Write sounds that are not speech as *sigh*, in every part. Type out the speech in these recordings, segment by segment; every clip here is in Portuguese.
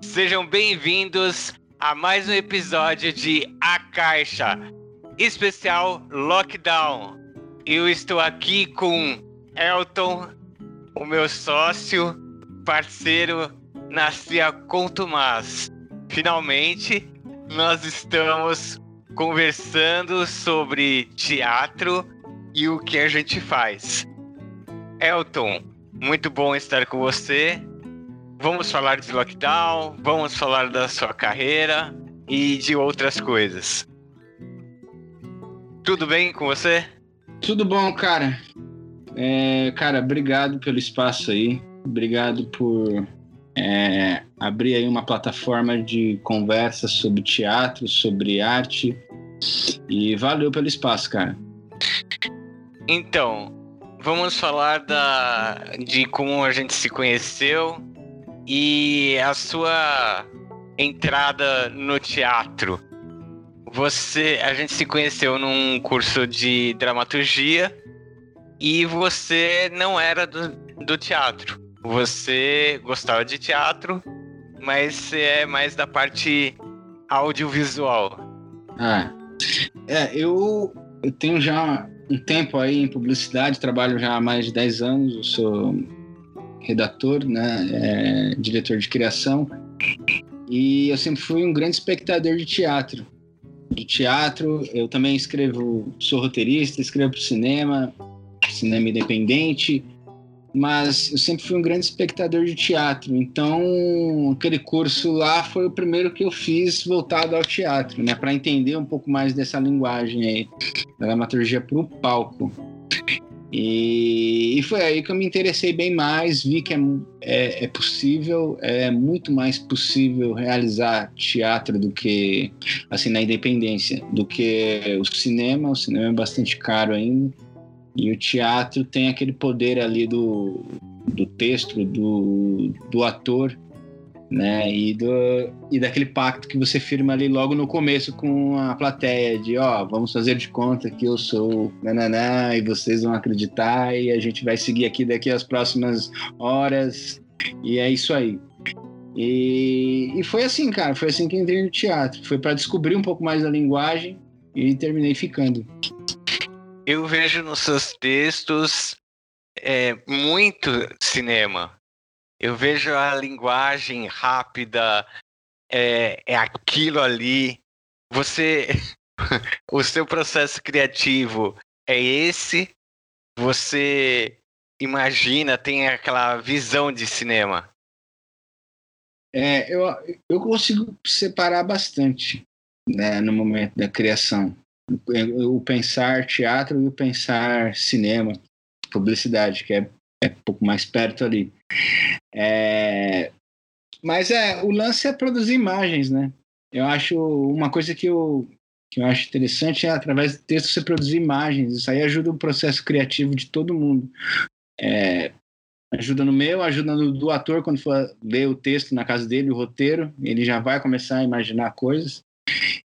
Sejam bem-vindos a mais um episódio de A Caixa, especial Lockdown. Eu estou aqui com Elton, o meu sócio, parceiro, nascia com Tomás. Finalmente, nós estamos conversando sobre teatro e o que a gente faz. Elton, muito bom estar com você. Vamos falar de lockdown, vamos falar da sua carreira e de outras coisas. Tudo bem com você? Tudo bom, cara. É, cara, obrigado pelo espaço aí. Obrigado por é, abrir aí uma plataforma de conversa sobre teatro, sobre arte. E valeu pelo espaço, cara. Então, vamos falar da, de como a gente se conheceu e a sua entrada no teatro. Você, a gente se conheceu num curso de dramaturgia e você não era do, do teatro. Você gostava de teatro, mas você é mais da parte audiovisual. Ah, é, eu, eu tenho já um tempo aí em publicidade, trabalho já há mais de 10 anos, eu sou redator, né, é, diretor de criação, e eu sempre fui um grande espectador de teatro. De teatro, eu também escrevo, sou roteirista, escrevo para cinema, cinema independente, mas eu sempre fui um grande espectador de teatro. Então, aquele curso lá foi o primeiro que eu fiz voltado ao teatro, né, para entender um pouco mais dessa linguagem aí, da dramaturgia para o palco. E, e, foi aí que eu me interessei bem mais, vi que é, é, é, possível, é muito mais possível realizar teatro do que, assim, na independência, do que o cinema. O cinema é bastante caro ainda. E o teatro tem aquele poder ali do, do texto, do, do ator, né? E, do, e daquele pacto que você firma ali logo no começo com a plateia, de ó, vamos fazer de conta que eu sou nananá e vocês vão acreditar e a gente vai seguir aqui daqui as próximas horas. E é isso aí. E, e foi assim, cara, foi assim que entrei no teatro. Foi para descobrir um pouco mais da linguagem e terminei ficando. Eu vejo nos seus textos é, muito cinema eu vejo a linguagem rápida, é, é aquilo ali. Você. *laughs* o seu processo criativo é esse? Você imagina, tem aquela visão de cinema? É, eu, eu consigo separar bastante né, no momento da criação. O pensar teatro e o pensar cinema, publicidade, que é, é um pouco mais perto ali. É... Mas é, o lance é produzir imagens, né? Eu acho uma coisa que eu, que eu acho interessante é através do texto você produzir imagens. Isso aí ajuda o processo criativo de todo mundo. É, ajuda no meu, ajuda no do ator quando for ler o texto na casa dele, o roteiro, ele já vai começar a imaginar coisas.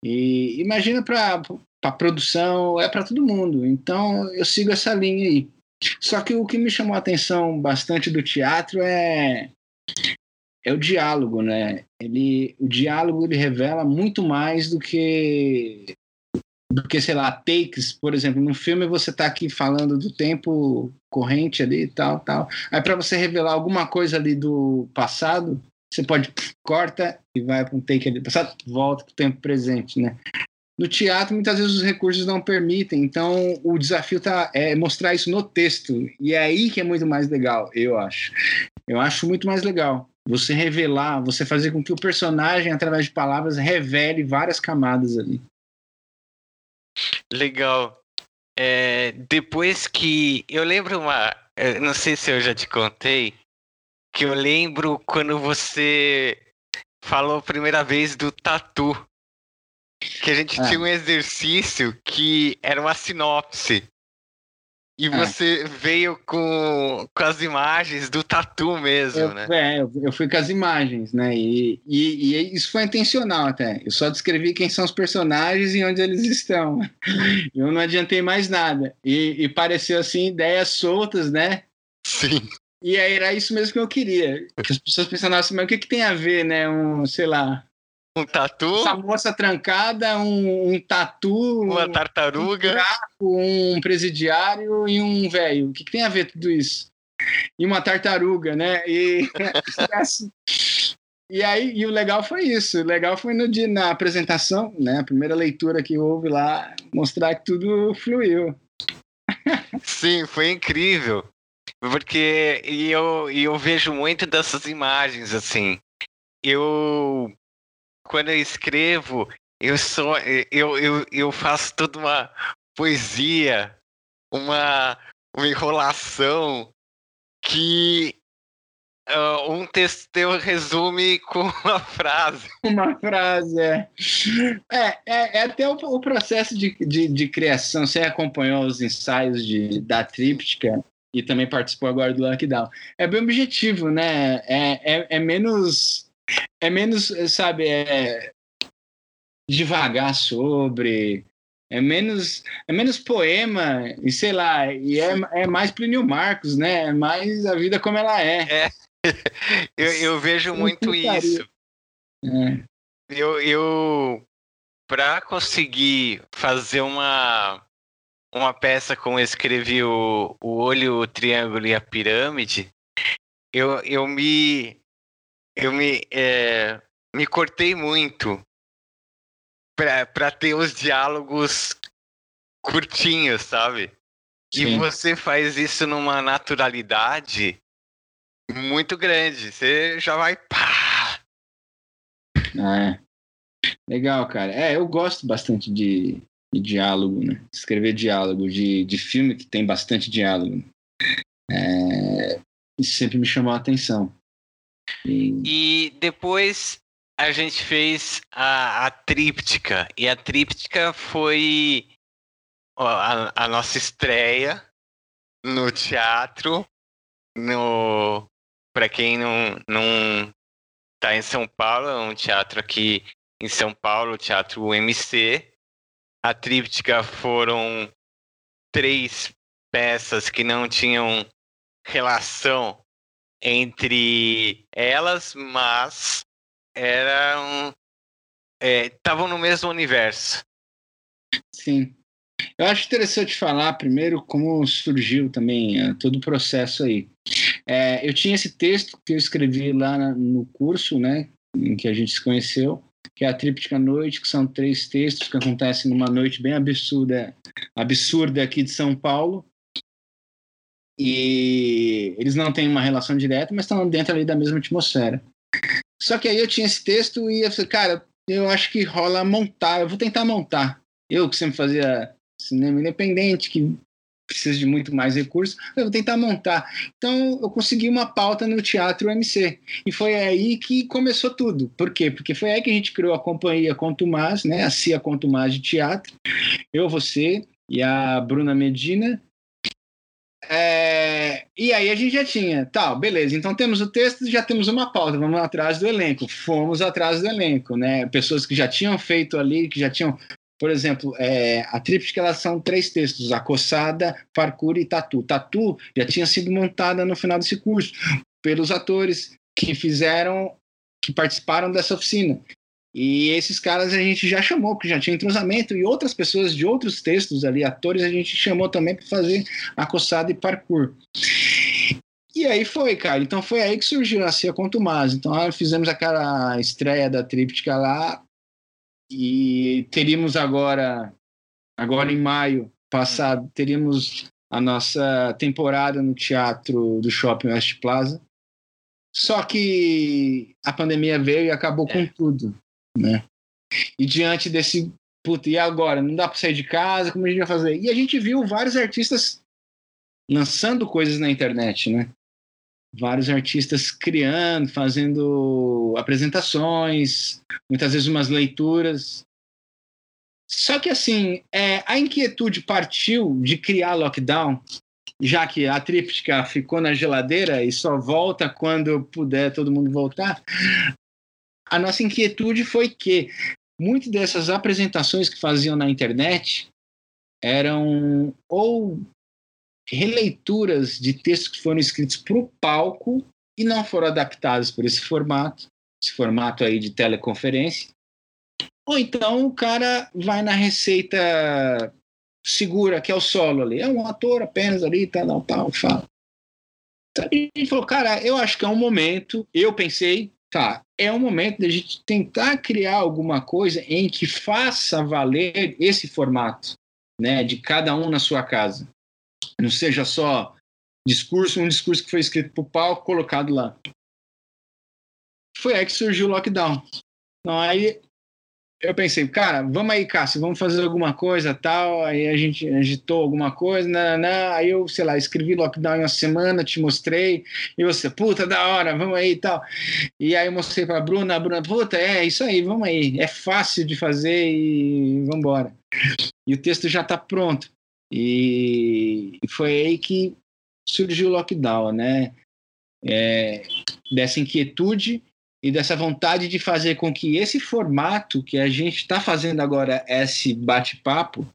E imagina para para produção, é para todo mundo. Então eu sigo essa linha aí. Só que o que me chamou a atenção bastante do teatro é é o diálogo, né? Ele, o diálogo ele revela muito mais do que do que sei lá takes, por exemplo, no filme você está aqui falando do tempo corrente ali, tal, tal. Aí para você revelar alguma coisa ali do passado, você pode corta e vai para um take ali do passado, volta para o tempo presente, né? No teatro, muitas vezes os recursos não permitem, então o desafio tá, é mostrar isso no texto. E é aí que é muito mais legal, eu acho. Eu acho muito mais legal. Você revelar, você fazer com que o personagem, através de palavras, revele várias camadas ali. Legal. É, depois que. Eu lembro uma. não sei se eu já te contei. Que eu lembro quando você falou a primeira vez do tatu que a gente é. tinha um exercício que era uma sinopse. E é. você veio com, com as imagens do tatu mesmo, eu, né? É, eu fui com as imagens, né? E, e, e, isso foi intencional até. Eu só descrevi quem são os personagens e onde eles estão. *laughs* Eu não adiantei mais nada. E, e pareceu assim, ideias soltas, né? Sim. E aí era isso mesmo que eu queria. Que as pessoas pensavam assim, mas o que, que tem a ver, né? Um, sei lá. Um tatu? Essa moça trancada, um, um tatu. Uma tartaruga. Um, buraco, um presidiário e um velho. O que, que tem a ver tudo isso? E uma tartaruga, né? E, *laughs* e aí, e o legal foi isso. O legal foi no dia, na apresentação, né? A primeira leitura que houve lá, mostrar que tudo fluiu. Sim, foi incrível. Porque e eu, e eu vejo muito dessas imagens, assim. Eu, quando eu escrevo, eu, sou, eu, eu, eu faço toda uma poesia, uma, uma enrolação que uh, um texto teu resume com *laughs* uma frase. Uma frase, é. É, é, é até o, o processo de, de, de, criação. Você acompanhou os ensaios de, da tríptica e também participou agora do Lockdown. É bem objetivo, né? É, é, é menos. É menos, sabe, é devagar sobre. É menos, é menos poema, e sei lá, e é, é mais Plínio Marcos, né? É mais a vida como ela é. é. *laughs* eu, eu vejo muito isso. É. Eu, eu para conseguir fazer uma uma peça como eu escrevi o, o olho, o triângulo e a pirâmide, eu, eu me eu me é, me cortei muito para ter os diálogos curtinhos, sabe? Sim. E você faz isso numa naturalidade muito grande. Você já vai pá. Ah, é. Legal, cara. É, eu gosto bastante de, de diálogo, né? Escrever diálogo, de, de filme que tem bastante diálogo. É, isso sempre me chamou a atenção. E... e depois a gente fez a, a tríptica. E a tríptica foi a, a nossa estreia no teatro. No, para quem não, não tá em São Paulo, é um teatro aqui em São Paulo, o Teatro MC. A tríptica foram três peças que não tinham relação entre elas, mas eram estavam é, no mesmo universo. Sim. Eu acho interessante falar primeiro como surgiu também uh, todo o processo aí. É, eu tinha esse texto que eu escrevi lá no curso, né, em que a gente se conheceu, que é a Tríptica Noite, que são três textos que acontecem numa noite bem absurda, absurda aqui de São Paulo. E eles não têm uma relação direta, mas estão dentro ali da mesma atmosfera. Só que aí eu tinha esse texto e eu falei, cara, eu acho que rola montar, eu vou tentar montar. Eu que sempre fazia cinema independente, que precisa de muito mais recursos, eu vou tentar montar. Então, eu consegui uma pauta no Teatro MC. E foi aí que começou tudo. Por quê? Porque foi aí que a gente criou a companhia Contumaz, né? a CIA Contumaz de Teatro. Eu, você e a Bruna Medina. É... E aí a gente já tinha, tal, beleza, então temos o texto, já temos uma pauta, vamos atrás do elenco. Fomos atrás do elenco, né? Pessoas que já tinham feito ali, que já tinham por exemplo, é, a tríptica elas são três textos: Acossada, Parkour e Tatu. Tatu já tinha sido montada no final desse curso pelos atores que fizeram, que participaram dessa oficina. E esses caras a gente já chamou, porque já tinha entrosamento, e outras pessoas de outros textos ali, atores, a gente chamou também para fazer acossada e parkour. E aí foi, cara. Então foi aí que surgiu a Cia Contumaz. Então fizemos aquela estreia da tríptica lá, e teríamos agora, agora em maio passado, teríamos a nossa temporada no teatro do Shopping West Plaza. Só que a pandemia veio e acabou é. com tudo, né? E diante desse, puta, e agora? Não dá para sair de casa, como a gente vai fazer? E a gente viu vários artistas lançando coisas na internet, né? vários artistas criando, fazendo apresentações, muitas vezes umas leituras. Só que assim, é, a inquietude partiu de criar lockdown, já que a tríptica ficou na geladeira e só volta quando puder todo mundo voltar. A nossa inquietude foi que muitas dessas apresentações que faziam na internet eram ou releituras de textos que foram escritos para o palco e não foram adaptados por esse formato, esse formato aí de teleconferência. Ou então o cara vai na receita segura, que é o solo ali. É um ator apenas ali, tal, tal, tal, fala. A gente falou, cara, eu acho que é um momento, eu pensei, tá, é um momento de a gente tentar criar alguma coisa em que faça valer esse formato, né, de cada um na sua casa. Não seja só discurso, um discurso que foi escrito para o palco, colocado lá. Foi aí que surgiu o lockdown. Então aí eu pensei, cara, vamos aí, Cássio, vamos fazer alguma coisa tal. Aí a gente agitou alguma coisa, não, não. aí eu, sei lá, escrevi lockdown em uma semana, te mostrei, e você, puta, da hora, vamos aí e tal. E aí eu mostrei pra Bruna, a Bruna, puta, é isso aí, vamos aí, é fácil de fazer e vamos embora. E o texto já tá pronto. E foi aí que surgiu o lockdown, né? É, dessa inquietude e dessa vontade de fazer com que esse formato que a gente está fazendo agora, esse bate-papo,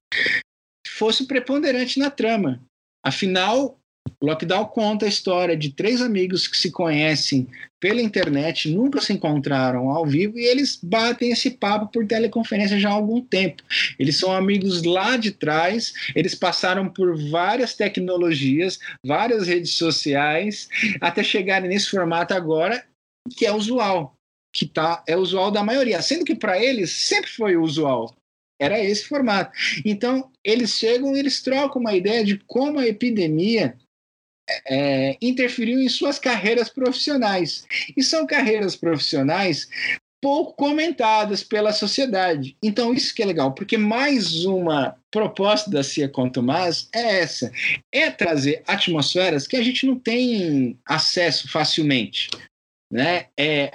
fosse preponderante na trama. Afinal, Lockdown conta a história de três amigos que se conhecem pela internet, nunca se encontraram ao vivo e eles batem esse papo por teleconferência já há algum tempo. Eles são amigos lá de trás, eles passaram por várias tecnologias, várias redes sociais, até chegarem nesse formato agora que é usual, que tá, é usual da maioria, sendo que para eles sempre foi usual. Era esse formato. Então, eles chegam e eles trocam uma ideia de como a epidemia é, interferiu em suas carreiras profissionais. E são carreiras profissionais pouco comentadas pela sociedade. Então, isso que é legal, porque mais uma proposta da Cia Contomás é essa: é trazer atmosferas que a gente não tem acesso facilmente né? É,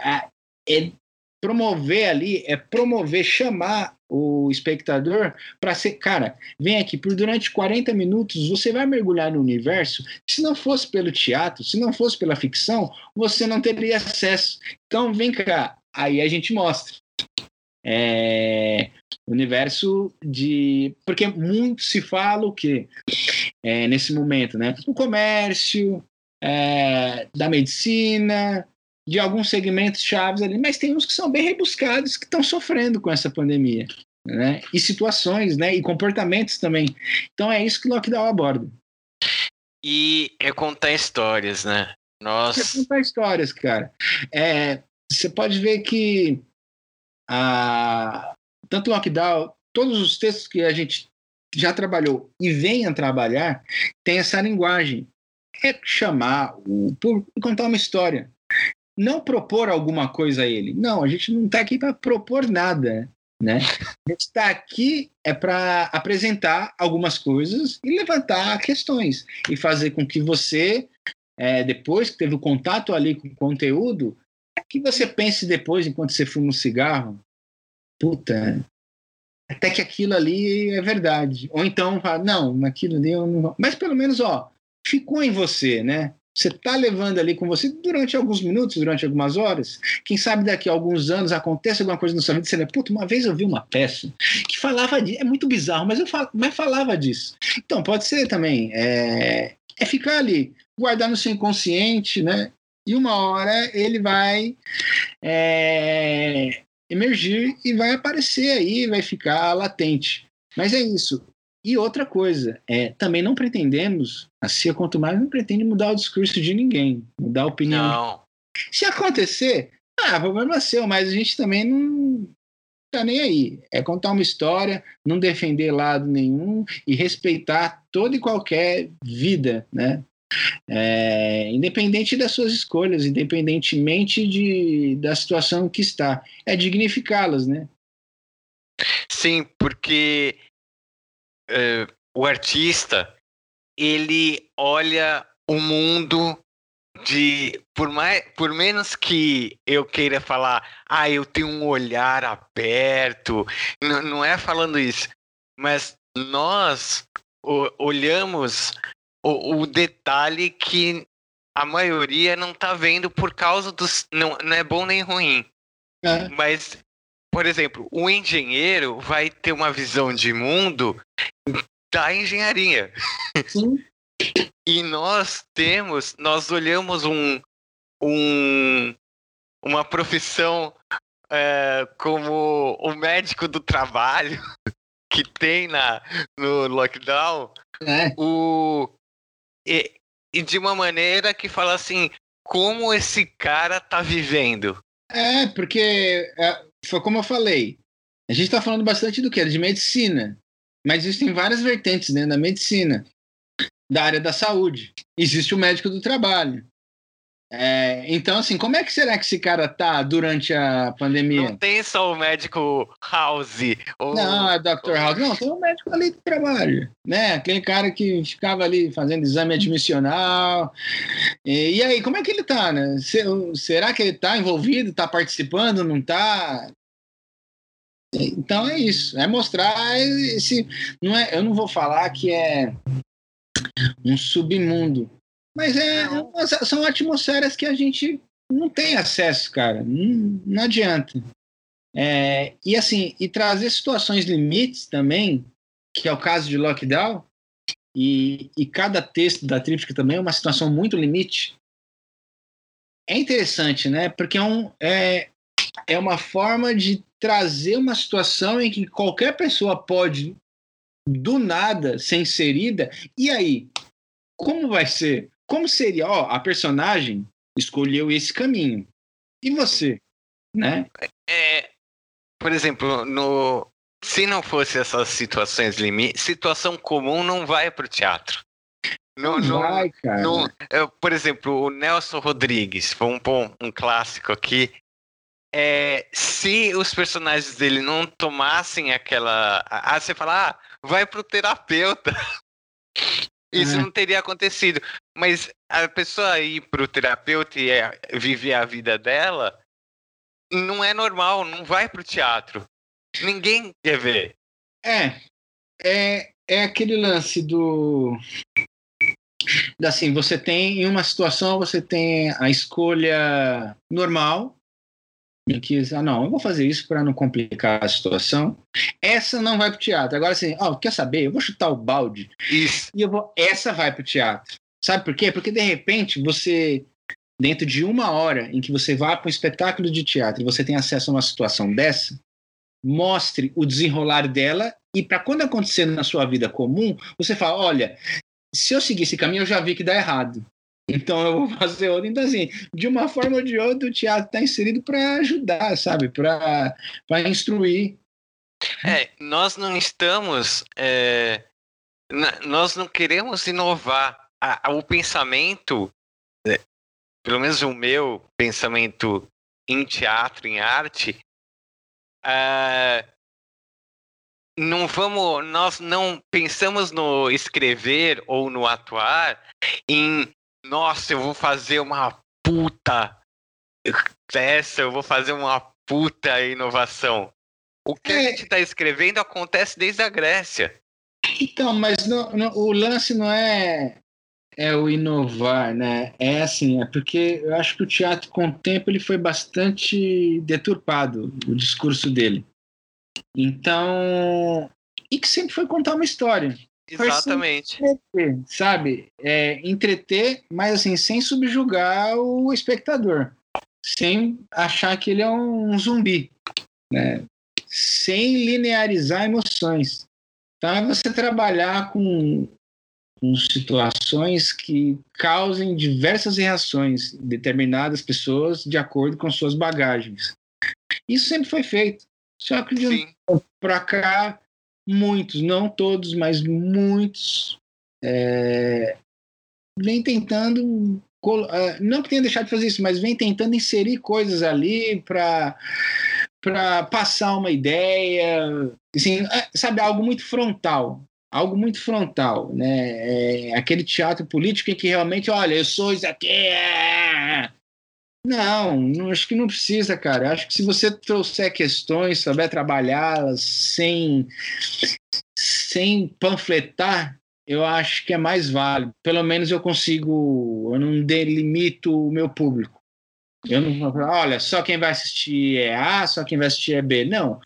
é promover ali, é promover, chamar o espectador para ser, cara, vem aqui, por durante 40 minutos você vai mergulhar no universo. Se não fosse pelo teatro, se não fosse pela ficção, você não teria acesso. Então vem cá, aí a gente mostra. É, universo de. Porque muito se fala o quê? É, nesse momento, né? Do comércio, é, da medicina, de alguns segmentos chaves ali, mas tem uns que são bem rebuscados que estão sofrendo com essa pandemia, né? E situações, né? E comportamentos também. Então é isso que o Lockdown aborda. E é contar histórias, né? Nossa. É contar histórias, cara. É, você pode ver que a, tanto o Lockdown, todos os textos que a gente já trabalhou e vem a trabalhar, tem essa linguagem. É chamar o público e contar uma história não propor alguma coisa a ele. Não, a gente não está aqui para propor nada. Né? A gente está aqui é para apresentar algumas coisas e levantar questões e fazer com que você, é, depois que teve o contato ali com o conteúdo, que você pense depois, enquanto você fuma um cigarro, puta, até que aquilo ali é verdade. Ou então, não, aquilo ali eu não. Mas pelo menos, ó, ficou em você, né? Você está levando ali com você durante alguns minutos, durante algumas horas. Quem sabe daqui a alguns anos acontece alguma coisa na sua vida você lembra, puta, uma vez eu vi uma peça que falava disso. É muito bizarro, mas eu fal... mas falava disso. Então, pode ser também. É, é ficar ali, guardar no seu inconsciente, né? E uma hora ele vai é, emergir e vai aparecer aí, vai ficar latente. Mas é isso. E outra coisa, é, também não pretendemos, a CIA quanto mais não pretende mudar o discurso de ninguém, mudar a opinião. Não. Se acontecer, ah, problema seu, mas a gente também não tá nem aí. É contar uma história, não defender lado nenhum e respeitar toda e qualquer vida, né? É, independente das suas escolhas, independentemente de, da situação que está, é dignificá-las, né? Sim, porque uh, o artista ele olha o mundo de por mais por menos que eu queira falar ah eu tenho um olhar aberto não, não é falando isso mas nós o, olhamos o, o, detalhe que a maioria não tá vendo por causa dos não, não é bom nem ruim é. mas por exemplo, o engenheiro vai ter uma visão de mundo da engenharia. Sim. E nós temos, nós olhamos um, um uma profissão é, como o médico do trabalho *laughs* que tem na, no lockdown, É. o, e, e de uma maneira que fala assim, como esse cara tá vivendo. É, porque é, foi como eu falei. A gente está falando bastante do que? De medicina. Mas existem várias vertentes dentro da medicina, da área da saúde. Existe o médico do trabalho. É, então, assim, como é que será que esse cara tá durante a pandemia? Não tem só o médico House. Ou... Não, é Dr. House. Não, tem um médico ali do trabalho, né? Aquele cara que ficava ali fazendo exame admissional. E, e aí, como é que ele tá, né? Se- será que ele tá envolvido, tá participando, não tá? Então é isso, é mostrar esse. Não é, eu não vou falar que é um submundo, mas é, Não. são atmosferas que a gente não tem acesso, cara. Não, não adianta. É, e assim, e trazer situações limites também, que é o caso de lockdown, e, e cada texto da Tríptica também é uma situação muito limite. É interessante, né? Porque é, um, é, é uma forma de trazer uma situação em que qualquer pessoa pode, do nada, ser inserida. E aí? Como vai ser? Como seria? Ó, a personagem escolheu esse caminho. E você? Né? É, por exemplo, no, se não fosse essas situações limites, situação comum não vai pro teatro. Não, não, vai, cara. não- é, por exemplo, o Nelson Rodrigues, vamos pôr um clássico aqui. É, se os personagens dele não tomassem aquela. Ah, você fala, ah, vai pro terapeuta. *laughs* Isso Uhum. não teria acontecido. Mas a pessoa ir pro terapeuta e é, viver a vida dela não é normal, não vai pro teatro. Ninguém quer ver. É, é, é aquele lance do. Assim, você tem, em uma situação, você tem a escolha normal, em que, ah, não, eu vou fazer isso para não complicar a situação. Essa não vai pro teatro. Agora, assim, ó, quer saber? Eu vou chutar o balde Isso. e eu vou. Essa vai pro teatro. Sabe por quê? Porque de repente você, dentro de uma hora em que você vá para um espetáculo de teatro e você tem acesso a uma situação dessa, mostre o desenrolar dela e para quando acontecer na sua vida comum, você fala: olha, se eu seguir esse caminho, eu já vi que dá errado. Então eu vou *laughs* fazer outro. Então, assim, de uma forma ou de outra, o teatro está inserido para ajudar, sabe? Para instruir. É, nós não estamos. é, nós não queremos inovar. A- a- o pensamento, é, pelo menos o meu pensamento em teatro, em arte, é, não vamos. Nós não pensamos no escrever ou no atuar em nossa, eu vou fazer uma puta peça, eu vou fazer uma puta inovação. O que a É. gente está escrevendo acontece desde a Grécia. Então, mas não- não- o lance não é é o inovar, né? É assim, é porque eu acho que o teatro com o tempo ele foi bastante deturpado o discurso dele. Então, e que sempre foi contar uma história, Exatamente. sabe? É, entreter, mas assim, sem subjugar o espectador, sem achar que ele é um zumbi, né? Sem linearizar emoções. Então é você trabalhar com, com situações que causem diversas reações em determinadas pessoas de acordo com suas bagagens. Isso sempre foi feito. Só que de um para cá, muitos, não todos, mas muitos, é, vem tentando, ah, não que tenha deixado de fazer isso, mas vem tentando inserir coisas ali para para passar uma ideia, assim, é, sabe, algo muito frontal, algo muito frontal, né? É aquele teatro político em que realmente, olha, eu sou isso aqui. Não, não, acho que não precisa, cara. Acho que se você trouxer questões, souber trabalhá-las sem, sem panfletar, eu acho que é mais válido. Pelo menos eu consigo, eu não delimito o meu público. Eu não vou falar, olha, só quem vai assistir é A, só quem vai assistir é B. Não,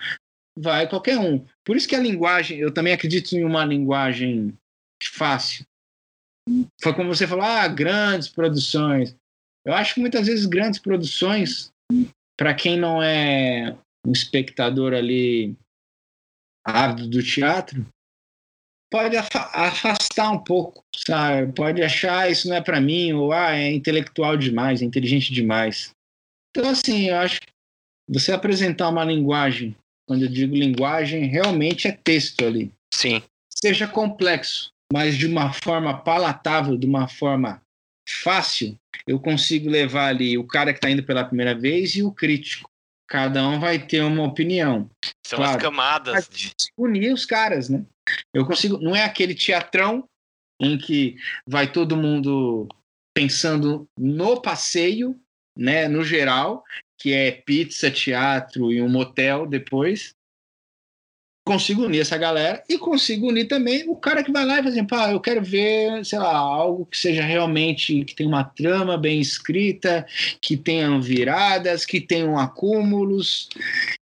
vai qualquer um. Por isso que a linguagem, eu também acredito em uma linguagem fácil. foi como você falou, ah, grandes produções. Eu acho que muitas vezes grandes produções, para quem não é um espectador ali ávido do teatro, pode afastar um pouco, sabe? Pode achar ah, isso não é para mim, ou ah, é intelectual demais, é inteligente demais. Então, assim, eu acho que você apresentar uma linguagem, quando eu digo linguagem, realmente é texto ali. Sim. Seja complexo, mas de uma forma palatável, de uma forma fácil, eu consigo levar ali o cara que está indo pela primeira vez e o crítico. Cada um vai ter uma opinião. São claro, as camadas. De... Unir os caras, né? Eu consigo. Não é aquele teatrão em que vai todo mundo pensando no passeio, né? No geral, que é pizza, teatro e um motel depois consigo unir essa galera e consigo unir também o cara que vai lá e fala assim, pá, eu quero ver, sei lá, algo que seja realmente, que tenha uma trama bem escrita, que tenha viradas, que tenham acúmulos,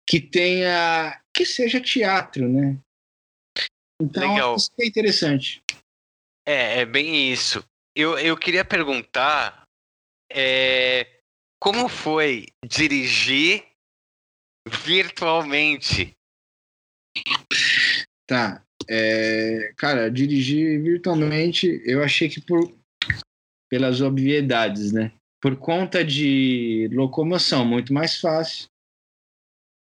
que tenha, que seja teatro, né? Então, Legal. isso é interessante. É, é bem isso. Eu, eu queria perguntar é, como foi dirigir virtualmente Tá. É, cara, dirigir virtualmente, eu achei que por pelas obviedades, né? Por conta de locomoção, muito mais fácil.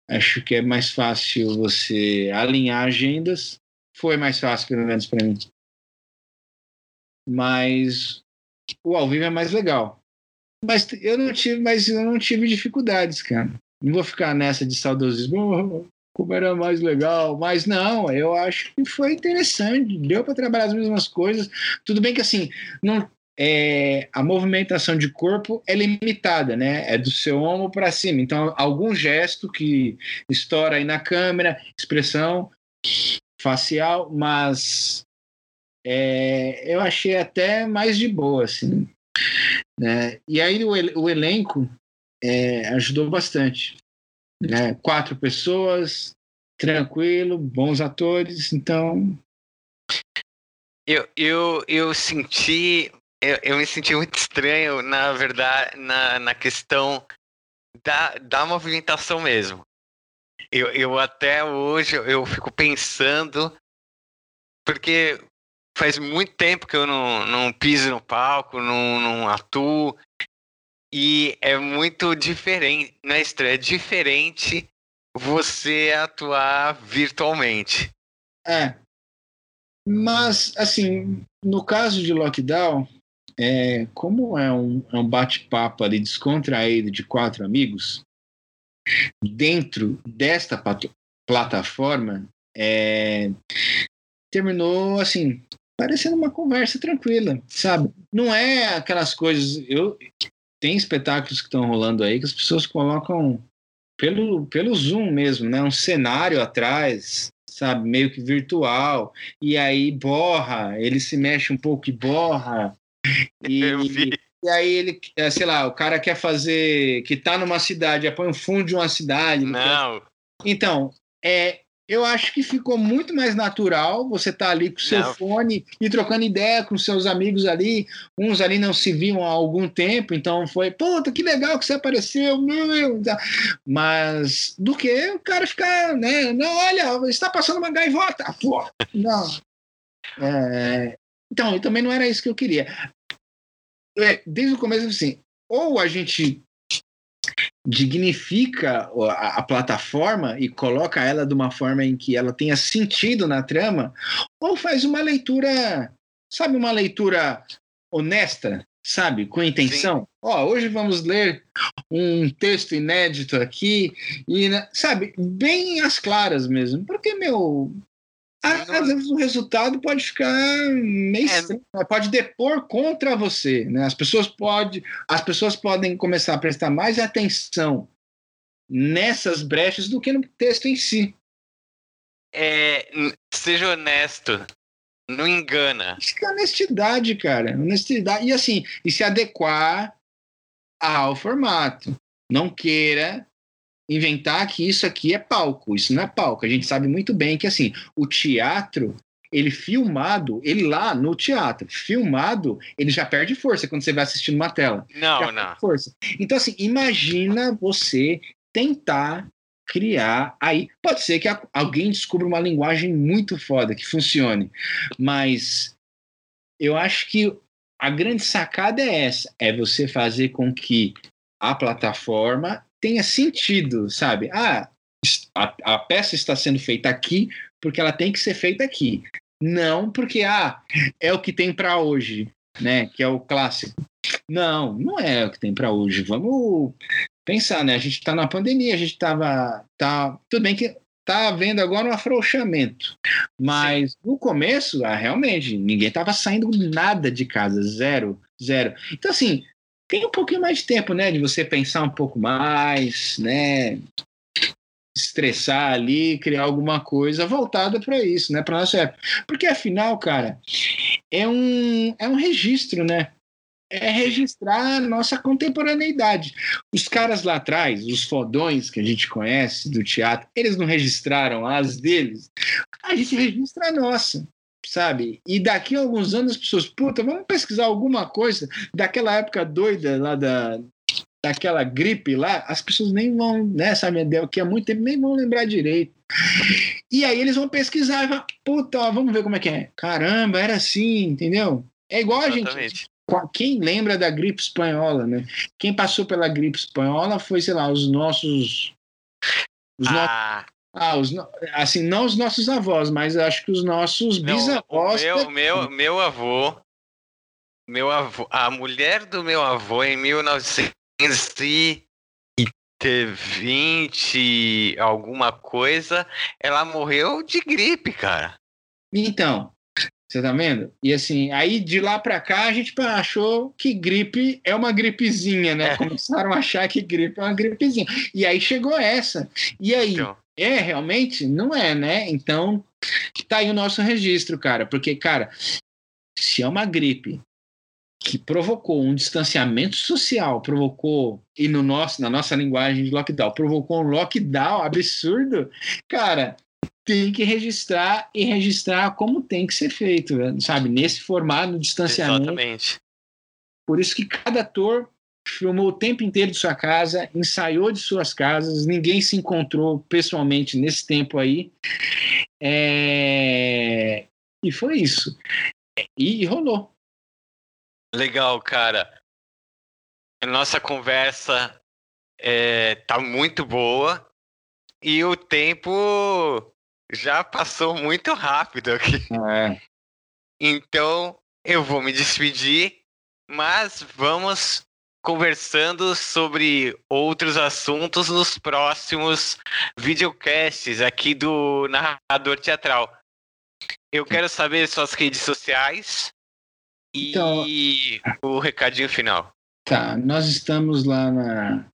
Acho que é mais fácil você alinhar agendas. Foi mais fácil, pelo menos para mim. Mas o ao vivo é mais legal. Mas eu não tive, mas eu não tive dificuldades, cara. Não vou ficar nessa de saudosismo como era mais legal, mas não, eu acho que foi interessante, deu para trabalhar as mesmas coisas. Tudo bem que assim, não, é, a movimentação de corpo é limitada, né? É do seu ombro para cima. Então, algum gesto que estoura aí na câmera, expressão facial, mas é, eu achei até mais de boa, assim. Né? E aí o, o elenco é, ajudou bastante né? Quatro pessoas, tranquilo, bons atores, então. Eu, eu, eu senti. Eu, eu me senti muito estranho, na verdade, na, na questão da, da movimentação mesmo. Eu, eu até hoje eu fico pensando, porque faz muito tempo que eu não, não piso no palco, não, não atuo, e é muito diferente, não é estranho, é diferente você atuar virtualmente. É. Mas, assim, no caso de lockdown, é, como é um, é um bate-papo ali descontraído de quatro amigos, dentro desta plataforma, é, terminou assim, parecendo uma conversa tranquila, sabe? Não é aquelas coisas. Eu, tem espetáculos que estão rolando aí que as pessoas colocam pelo, pelo Zoom mesmo, né? Um cenário atrás, sabe? Meio que virtual. E aí borra, ele se mexe um pouco e borra. E, *laughs* e aí ele, é, sei lá, o cara quer fazer. que tá numa cidade, põe um fundo de uma cidade. Não. Quer... Então, é, eu acho que ficou muito mais natural você estar tá ali com o seu não. fone e trocando ideia com seus amigos ali. Uns ali não se viam há algum tempo, então foi, puta, que legal que você apareceu, meu. Mas do que o cara ficar, né? Não, olha, está passando uma gaivota. Pô, não. É, então, também não era isso que eu queria. É, desde o começo, assim, ou a gente dignifica a, a, plataforma e coloca ela de uma forma em que ela tenha sentido na trama, ou faz uma leitura, sabe, uma leitura honesta, sabe, com intenção. Ó, hoje vamos ler um texto inédito aqui e, sabe, bem às claras mesmo, porque meu às vezes o resultado pode ficar meio é. estranho, né? pode depor contra você, né? As pessoas pode, as pessoas podem começar a prestar mais atenção nessas brechas do que no texto em si. É, seja honesto, não engana. Acho que é honestidade, cara, honestidade e assim, e se adequar ao formato. Não queira inventar que isso aqui é palco. Isso não é palco. A gente sabe muito bem que assim, o teatro ele filmado, ele lá no teatro, filmado, ele já perde força quando você vai assistir numa tela. Não, não. Força. Então, assim, imagina você tentar criar aí. Pode ser que alguém descubra uma linguagem muito foda que funcione, mas eu acho que a grande sacada é essa: é você fazer com que a plataforma tenha sentido, sabe? Ah, a, a peça está sendo feita aqui porque ela tem que ser feita aqui. Não porque ah, é o que tem para hoje, né? Que é o clássico. Não, não é o que tem para hoje. Vamos pensar, né? A gente está na pandemia, a gente estava. Tá, tudo bem que tá havendo agora um afrouxamento. Mas Sim. no começo, ah, realmente, ninguém estava saindo nada de casa, zero, zero. Então, assim, tem um pouquinho mais de tempo, né? De você pensar um pouco mais, né? Estressar ali, criar alguma coisa voltada para isso, né? Para nossa época. Porque afinal, cara, é um, é um registro, né? é registrar a nossa contemporaneidade. Os caras lá atrás, os fodões que a gente conhece do teatro, eles não registraram as deles. A gente registra a nossa, sabe? E daqui a alguns anos as pessoas, puta, vamos pesquisar alguma coisa daquela época doida lá da daquela gripe lá, as pessoas nem vão, né, sabe, que há muito tempo nem vão lembrar direito. E aí eles vão pesquisar e falar, puta, ó, vamos ver como é que é. Caramba, era assim, entendeu? É igual Exatamente. a gente quem lembra da gripe espanhola, né? Quem passou pela gripe espanhola foi, sei lá, os nossos. Os ah. Ah, os assim, não os nossos avós, mas acho que os nossos bisavós. Meu, meu, meu avô. Meu avô. A mulher do meu avô em 1920 alguma coisa, ela morreu de gripe, cara. Então, você tá vendo? E assim, aí de lá para cá a gente achou que gripe é uma gripezinha, né? É. Começaram a achar que gripe é uma gripezinha. E aí chegou essa. E aí, então. É realmente? Não é, né? Então, tá aí o nosso registro, cara. Porque, cara, se é uma gripe que provocou um distanciamento social, provocou, e no nosso, na nossa linguagem de lockdown, provocou um lockdown absurdo, cara, tem que registrar e registrar como tem que ser feito, sabe? Nesse formato, no distanciamento. Exatamente. Por isso que cada ator filmou o tempo inteiro de sua casa, ensaiou de suas casas, ninguém se encontrou pessoalmente nesse tempo aí. É... E foi isso. E, e rolou. Legal, cara. Nossa conversa é, tá muito boa e o tempo já passou muito rápido aqui. É. Então eu vou me despedir, mas vamos conversando sobre outros assuntos nos próximos videocasts aqui do Narrador Teatral. Eu quero saber suas redes sociais então, e o recadinho final. Tá, nós estamos lá na,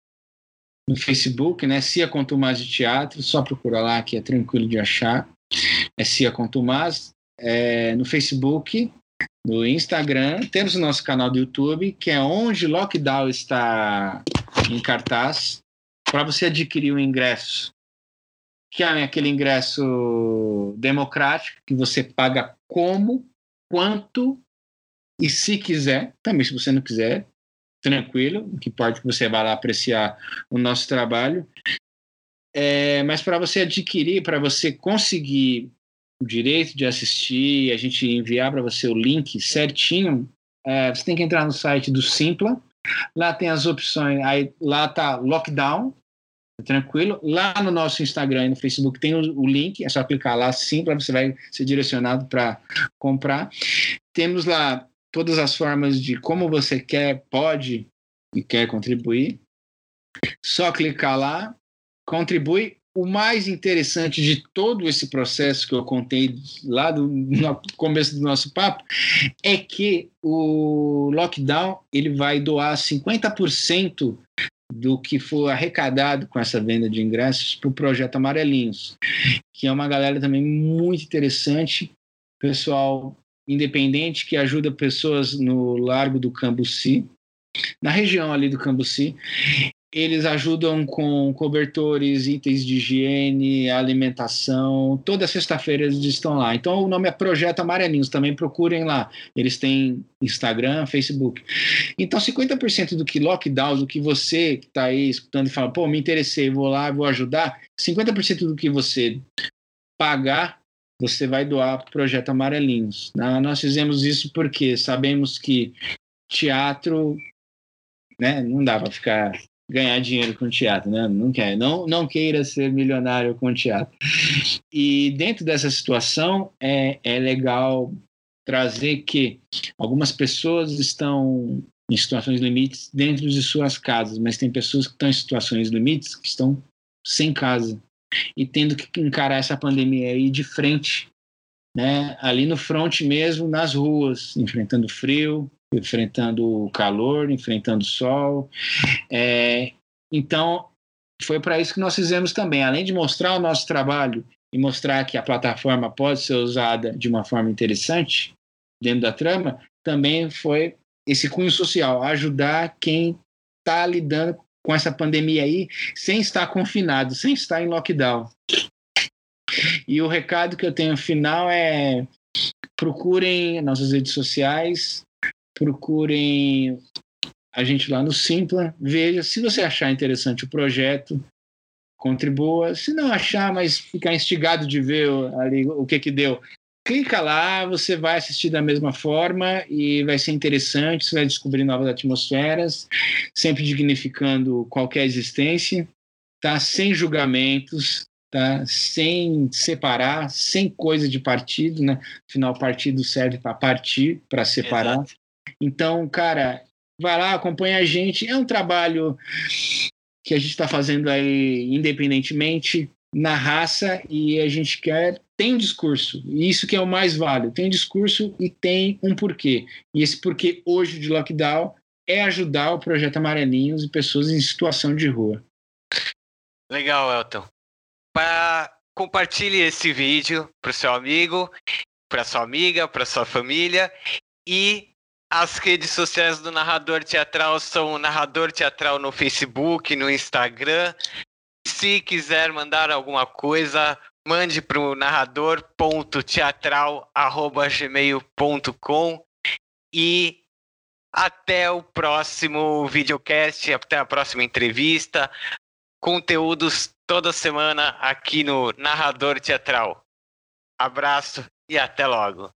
no Facebook, né? Cia Contumaz de Teatro, só procura lá que é tranquilo de achar. É Cia Contumaz. É, no Facebook, no Instagram, temos o nosso canal do YouTube, que é onde Lockdown está em cartaz, para você adquirir o ingresso, que é aquele ingresso democrático, que você paga como, quanto e se quiser, também se você não quiser, tranquilo, que importa é que você vá lá apreciar o nosso trabalho. É, mas para você adquirir, para você conseguir o direito de assistir, a gente enviar para você o link certinho, é, você tem que entrar no site do Simpla. Lá tem as opções, aí lá tá lockdown, tranquilo. Lá no nosso Instagram e no Facebook tem o, o link, é só clicar lá, Simpla, você vai ser direcionado para comprar. Temos lá todas as formas de como você quer, pode e quer contribuir. Só clicar lá, contribui. O mais interessante de todo esse processo que eu contei lá do, no começo do nosso papo é que o lockdown ele vai doar 50% do que for arrecadado com essa venda de ingressos para o projeto Amarelinhos, que é uma galera também muito interessante, pessoal independente que ajuda pessoas no Largo do Cambuci, na região ali do Cambuci. Eles ajudam com cobertores, itens de higiene, alimentação. Toda sexta-feira eles estão lá. Então o nome é Projeto Amarelinhos, também procurem lá. Eles têm Instagram, Facebook. Então 50% do que lockdown, do que você que está aí escutando e fala, pô, me interessei, vou lá, vou ajudar, 50% do que você pagar, você vai doar para o Projeto Amarelinhos. Nós fizemos isso porque sabemos que teatro né, não dá para ficar ganhar dinheiro com teatro, né? Não quer, não, não queira ser milionário com teatro. E dentro dessa situação é, é legal trazer que algumas pessoas estão em situações limites dentro de suas casas, mas tem pessoas que estão em situações limites que estão sem casa e tendo que encarar essa pandemia aí de frente, né? Ali no front mesmo, nas ruas, enfrentando frio, enfrentando o calor, enfrentando o sol. É, então, foi para isso que nós fizemos também. Além de mostrar o nosso trabalho e mostrar que a plataforma pode ser usada de uma forma interessante dentro da trama, também foi esse cunho social, ajudar quem está lidando com essa pandemia aí sem estar confinado, sem estar em lockdown. E o recado que eu tenho final é procurem nossas redes sociais, procurem a gente lá no Simpla, veja se você achar interessante o projeto, contribua. Se não achar, mas ficar instigado de ver ali o que que deu, clica lá, você vai assistir da mesma forma e vai ser interessante, você vai descobrir novas atmosferas, sempre dignificando qualquer existência, tá? Sem julgamentos, tá? Sem separar, sem coisa de partido, né? Afinal, partido serve para partir, para separar. Exato. Então, cara, vai lá, acompanha a gente. É um trabalho que a gente está fazendo aí independentemente na raça e a gente quer tem discurso e isso que é o mais válido tem discurso e tem um porquê. E esse porquê hoje de lockdown é ajudar o projeto Amarelinhos e pessoas em situação de rua. Legal Elton. Compartilhe esse vídeo para o seu amigo para sua amiga para sua família e as redes sociais do Narrador Teatral são Narrador Teatral no Facebook, no Instagram. Se quiser mandar alguma coisa, mande para o narrador.teatral.gmail.com e até o próximo videocast, até a próxima entrevista. Conteúdos toda semana aqui no Narrador Teatral. Abraço e até logo.